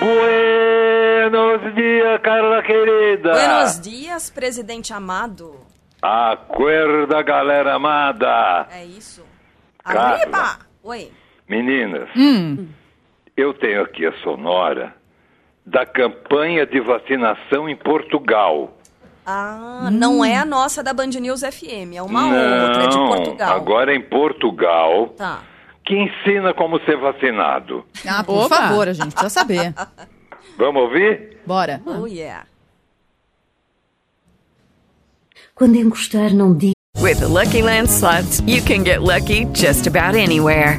Buenos dias, Carla querida. Buenos dias, presidente amado. Acorda, galera amada. É isso. Carla. Arriba! Oi. Meninas, eu tenho aqui a sonora da campanha de vacinação em Portugal. Ah, não é a nossa da Band News FM, é uma outra, é de Não, Portugal. agora é em Portugal, Tá. que ensina como ser vacinado. Ah, por Opa. favor, a gente precisa saber. Vamos ouvir? Bora. Oh, yeah. Quando encostar, não diga. With the Lucky Land slots, you can get lucky just about anywhere.